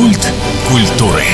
Культ культуры.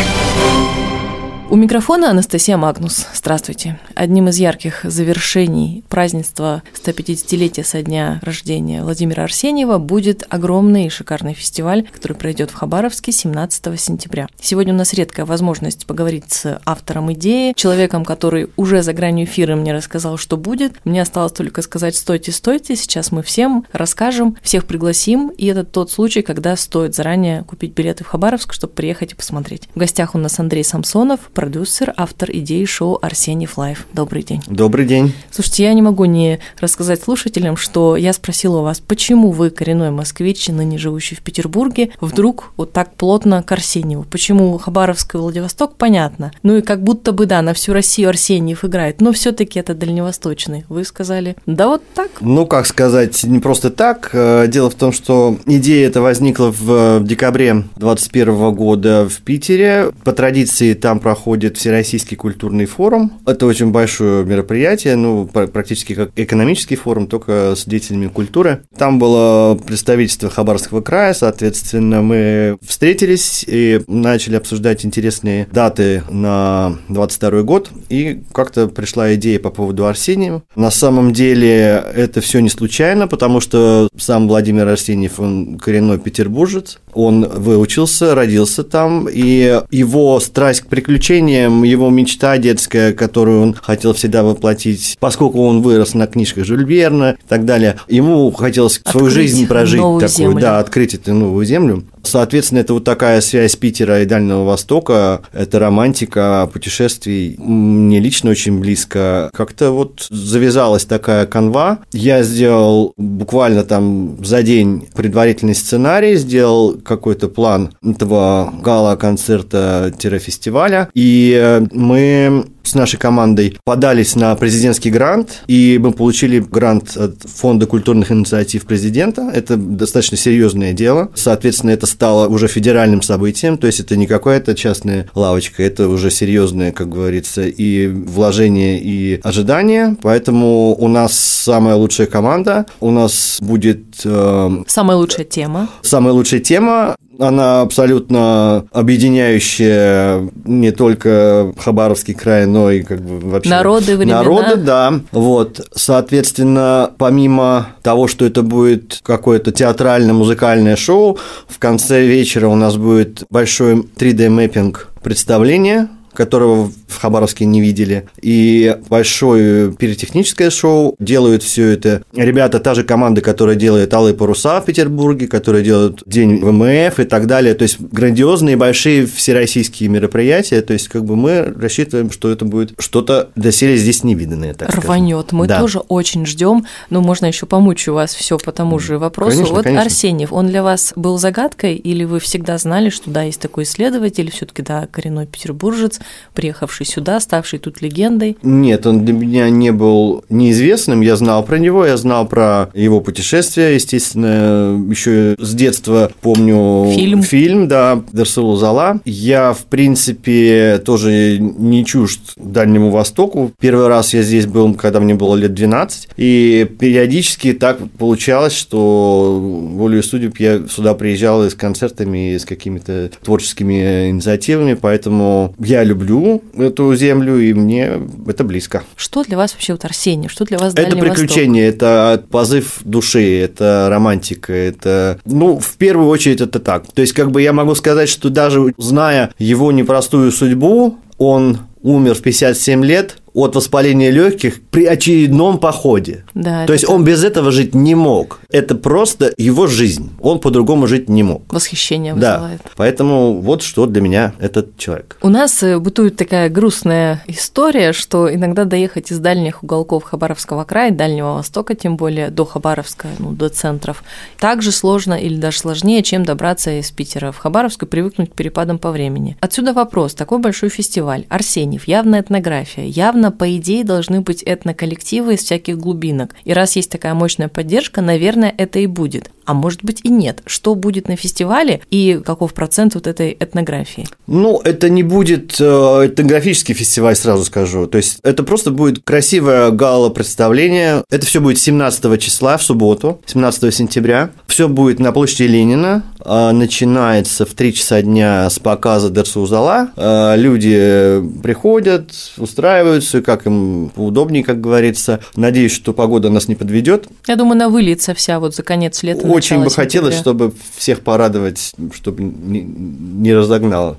У микрофона Анастасия Магнус. Здравствуйте. Одним из ярких завершений празднества 150-летия со дня рождения Владимира Арсеньева будет огромный и шикарный фестиваль, который пройдет в Хабаровске 17 сентября. Сегодня у нас редкая возможность поговорить с автором идеи, человеком, который уже за гранью эфира мне рассказал, что будет. Мне осталось только сказать «стойте, стойте». Сейчас мы всем расскажем, всех пригласим, и это тот случай, когда стоит заранее купить билеты в Хабаровск, чтобы приехать и посмотреть. В гостях у нас Андрей Самсонов, продюсер, автор идеи шоу Арсеньев Live. Добрый день. Добрый день. Слушайте, я не могу не рассказать слушателям, что я спросила у вас, почему вы, коренной москвич, ныне живущий в Петербурге, вдруг вот так плотно к Арсеньеву? Почему Хабаровск и Владивосток, понятно. Ну и как будто бы, да, на всю Россию Арсеньев играет, но все таки это дальневосточный. Вы сказали, да вот так. Ну, как сказать, не просто так. Э, дело в том, что идея эта возникла в декабре 2021 года в Питере. По традиции там проходит проходит Всероссийский культурный форум. Это очень большое мероприятие, ну, практически как экономический форум, только с деятелями культуры. Там было представительство Хабаровского края, соответственно, мы встретились и начали обсуждать интересные даты на 22 год, и как-то пришла идея по поводу Арсения. На самом деле это все не случайно, потому что сам Владимир Арсеньев, он коренной петербуржец, он выучился, родился там, и его страсть к приключениям приключениям, его мечта детская, которую он хотел всегда воплотить, поскольку он вырос на книжках Жюль Верна и так далее, ему хотелось открыть свою жизнь прожить такую, землю. да, открыть эту новую землю. Соответственно, это вот такая связь Питера и Дальнего Востока, это романтика путешествий, мне лично очень близко. Как-то вот завязалась такая канва. Я сделал буквально там за день предварительный сценарий, сделал какой-то план этого гала-концерта-фестиваля, и э, мы с нашей командой подались на президентский грант, и мы получили грант от Фонда культурных инициатив президента. Это достаточно серьезное дело. Соответственно, это стало уже федеральным событием, то есть это не какая-то частная лавочка, это уже серьезное, как говорится, и вложение, и ожидание. Поэтому у нас самая лучшая команда, у нас будет... Э, самая лучшая тема. Самая лучшая тема она абсолютно объединяющая не только Хабаровский край, но и как бы вообще... Народы, времена. Народы, да. Вот, соответственно, помимо того, что это будет какое-то театрально-музыкальное шоу, в конце вечера у нас будет большой 3D-мэппинг представление которого в Хабаровске не видели. И большое пиротехническое шоу. Делают все это ребята, та же команда, которая делает «Алые паруса» в Петербурге, которая делает День ВМФ и так далее. То есть грандиозные, большие всероссийские мероприятия. То есть как бы мы рассчитываем, что это будет что-то доселе здесь невиданное. Так Рванет. Мы да. тоже очень ждем. Ну, можно еще помучу вас все по тому же вопросу. Конечно, вот конечно. Арсеньев, он для вас был загадкой или вы всегда знали, что да, есть такой исследователь, все-таки да, коренной петербуржец, приехавший сюда, ставший тут легендой? Нет, он для меня не был неизвестным. Я знал про него, я знал про его путешествия, естественно, еще с детства помню фильм, фильм да, Дерсулу Зала. Я, в принципе, тоже не чужд Дальнему Востоку. Первый раз я здесь был, когда мне было лет 12, и периодически так получалось, что волею судеб я сюда приезжал и с концертами, и с какими-то творческими инициативами, поэтому я люблю люблю эту землю, и мне это близко. Что для вас вообще вот Арсений? Что для вас Это приключение, Восток? это позыв души, это романтика, это... Ну, в первую очередь это так. То есть, как бы я могу сказать, что даже зная его непростую судьбу, он умер в 57 лет, от воспаления легких при очередном походе. Да, То есть так. он без этого жить не мог. Это просто его жизнь. Он по-другому жить не мог. Восхищение вызывает. Да. Поэтому вот что для меня этот человек. У нас э, бытует такая грустная история, что иногда доехать из дальних уголков Хабаровского края, Дальнего Востока, тем более до Хабаровска, ну, до центров, так же сложно или даже сложнее, чем добраться из Питера в Хабаровск и привыкнуть к перепадам по времени. Отсюда вопрос. Такой большой фестиваль. Арсеньев, явная этнография, явно Безусловно, по идее, должны быть этноколлективы из всяких глубинок. И раз есть такая мощная поддержка, наверное, это и будет а может быть и нет. Что будет на фестивале и каков процент вот этой этнографии? Ну, это не будет э, этнографический фестиваль, сразу скажу. То есть это просто будет красивое гала-представление. Это все будет 17 числа, в субботу, 17 сентября. Все будет на площади Ленина. а, начинается в 3 часа дня с показа Дерсузала. А, люди приходят, устраиваются, как им удобнее, как говорится. Надеюсь, что погода нас не подведет. Я думаю, она выльется вся вот за конец лета. Очень бы хотелось, чтобы всех порадовать, чтобы не, не разогнало.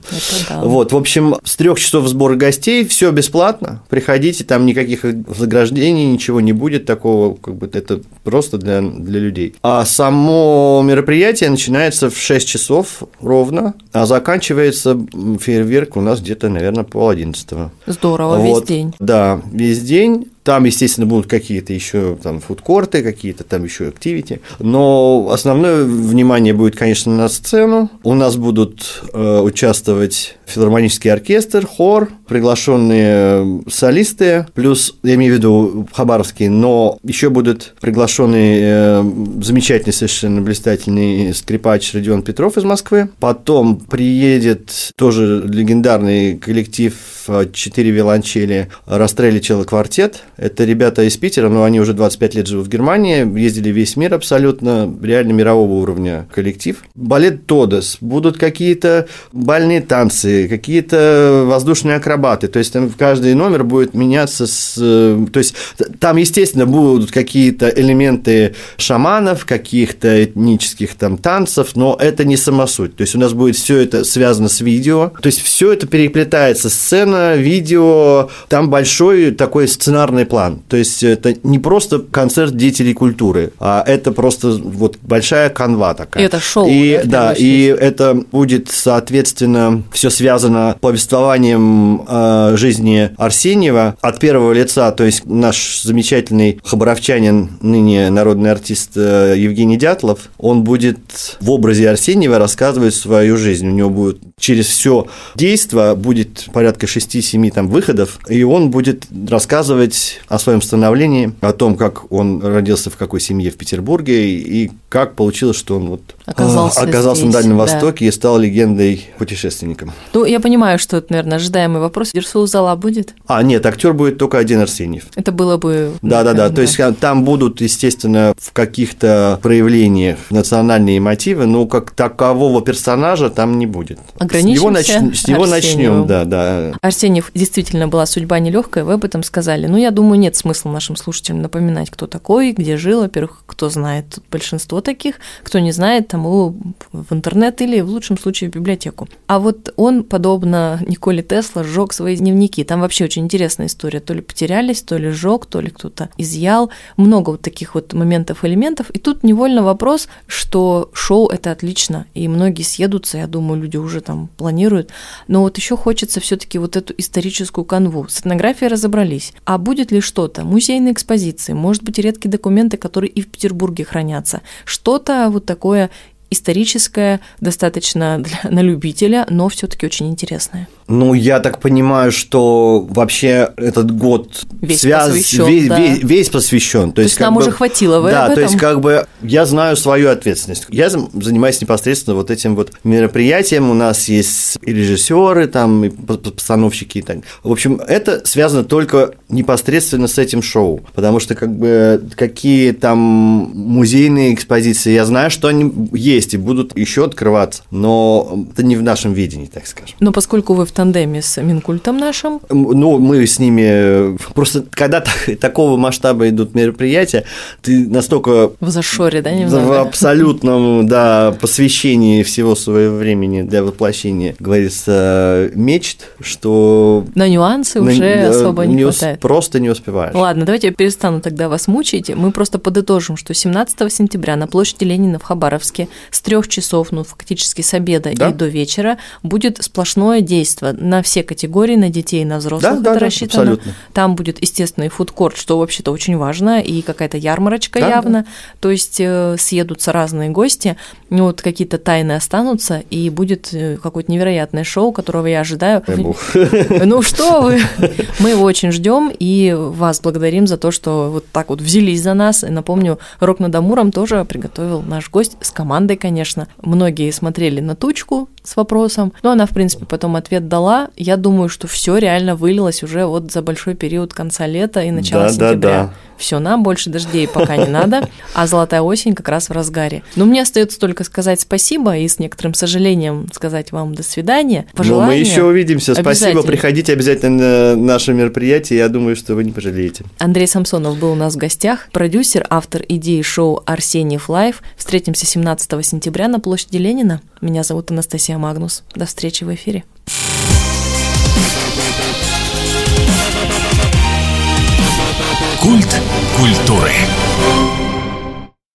Да. Вот, в общем, с трех часов сбора гостей, все бесплатно. Приходите, там никаких заграждений, ничего не будет такого, как бы это просто для, для людей. А само мероприятие начинается в 6 часов ровно, а заканчивается фейерверк у нас где-то, наверное, пол одиннадцатого. Здорово, вот. весь день. Да, весь день. Там, естественно, будут какие-то еще там фудкорты, какие-то там еще активити. Но основное внимание будет, конечно, на сцену. У нас будут э, участвовать филармонический оркестр, хор, приглашенные солисты, плюс, я имею в виду хабаровские, но еще будут приглашенный э, замечательный, совершенно блистательный скрипач Родион Петров из Москвы. Потом приедет тоже легендарный коллектив э, «Четыре виолончели» Растрелли Чело Квартет. Это ребята из Питера, но они уже 25 лет живут в Германии, ездили весь мир абсолютно, реально мирового уровня коллектив. Балет Тодос, будут какие-то бальные танцы, какие-то воздушные акробаты, то есть там каждый номер будет меняться с... То есть там, естественно, будут какие-то элементы шаманов, каких-то этнических там танцев, но это не самосуть. То есть у нас будет все это связано с видео, то есть все это переплетается, сцена, видео, там большой такой сценарный план. То есть это не просто концерт деятелей культуры, а это просто вот большая канва такая. И это шоу. И, да, да и это будет, соответственно, все связано повествованием э, жизни Арсеньева от первого лица, то есть наш замечательный хабаровчанин, ныне народный артист э, Евгений Дятлов, он будет в образе Арсеньева рассказывать свою жизнь. У него будет через все действо будет порядка 6-7 там выходов, и он будет рассказывать о своем становлении, о том, как он родился в какой семье в Петербурге и как получилось, что он вот оказался, оказался здесь, на Дальнем да. Востоке и стал легендой путешественником. Ну, я понимаю, что это, наверное, ожидаемый вопрос. Дерсул Зала будет? А, нет, актер будет только один Арсеньев. Это было бы... Да-да-да, то есть там будут, естественно, в каких-то проявлениях национальные мотивы, но как такового персонажа там не будет. Ограничимся С него, нач... с него начнем, да, да. Арсеньев действительно была судьба нелегкая, вы об этом сказали. Ну, я думаю, нет смысла нашим слушателям напоминать, кто такой, где жил. Во-первых, кто знает, большинство таких, кто не знает, тому в интернет или в лучшем случае в библиотеку. А вот он, подобно Николе Тесла, сжег свои дневники. Там вообще очень интересная история. То ли потерялись, то ли сжег, то ли кто-то изъял. Много вот таких вот моментов, элементов. И тут невольно вопрос, что шоу это отлично, и многие съедутся, я думаю, люди уже там планируют. Но вот еще хочется все-таки вот эту историческую канву. С этнографией разобрались. А будет ли что-то? Музейные экспозиции, может быть, редкие документы, которые и в Петербурге хранятся. Что-то вот такое историческое, достаточно для, на любителя, но все-таки очень интересное. Ну, я так понимаю, что вообще этот год весь связ... посвящен. Весь, да. весь, весь посвящен. То, то есть, нам бы... уже хватило вы Да, то есть, как бы я знаю свою ответственность. Я занимаюсь непосредственно вот этим вот мероприятием. У нас есть и режиссеры, там, и постановщики и так. В общем, это связано только непосредственно с этим шоу. Потому что, как бы, какие там музейные экспозиции, я знаю, что они есть есть и будут еще открываться, но это не в нашем видении, так скажем. Но поскольку вы в тандеме с Минкультом нашим? Ну, мы с ними... Просто когда так, такого масштаба идут мероприятия, ты настолько... В зашоре, да, немного? В абсолютном, да, посвящении всего своего времени для воплощения, говорится, мечт, что... На нюансы на, уже особо не, не хватает. Просто не успеваешь. Ладно, давайте я перестану тогда вас мучить. Мы просто подытожим, что 17 сентября на площади Ленина в Хабаровске с трех часов, ну, фактически с обеда да? и до вечера, будет сплошное действие на все категории, на детей, на взрослых да, это да, рассчитано. Абсолютно. Там будет, естественно, и фудкорт, что вообще-то очень важно, и какая-то ярмарочка да, явно. Да. То есть э, съедутся разные гости, ну, вот какие-то тайны останутся, и будет э, какое-то невероятное шоу, которого я ожидаю. Ну что вы, мы его очень ждем, и вас благодарим за то, что вот так вот взялись за нас. И напомню, Рок над Амуром тоже приготовил наш гость с командой, конечно. Многие смотрели на тучку, с вопросом. Но она, в принципе, потом ответ дала. Я думаю, что все реально вылилось уже вот за большой период конца лета и начала Да, да, сентября. да. Все, нам больше дождей пока не надо, а золотая осень как раз в разгаре. Но мне остается только сказать спасибо и с некоторым сожалением сказать вам до свидания. Но Пожелания. мы еще увидимся. Спасибо, приходите обязательно на наше мероприятие. Я думаю, что вы не пожалеете. Андрей Самсонов был у нас в гостях, продюсер, автор идеи шоу «Арсеньев Лайв». Встретимся 17 сентября на площади Ленина. Меня зовут Анастасия Магнус. До встречи в эфире. Культ культуры.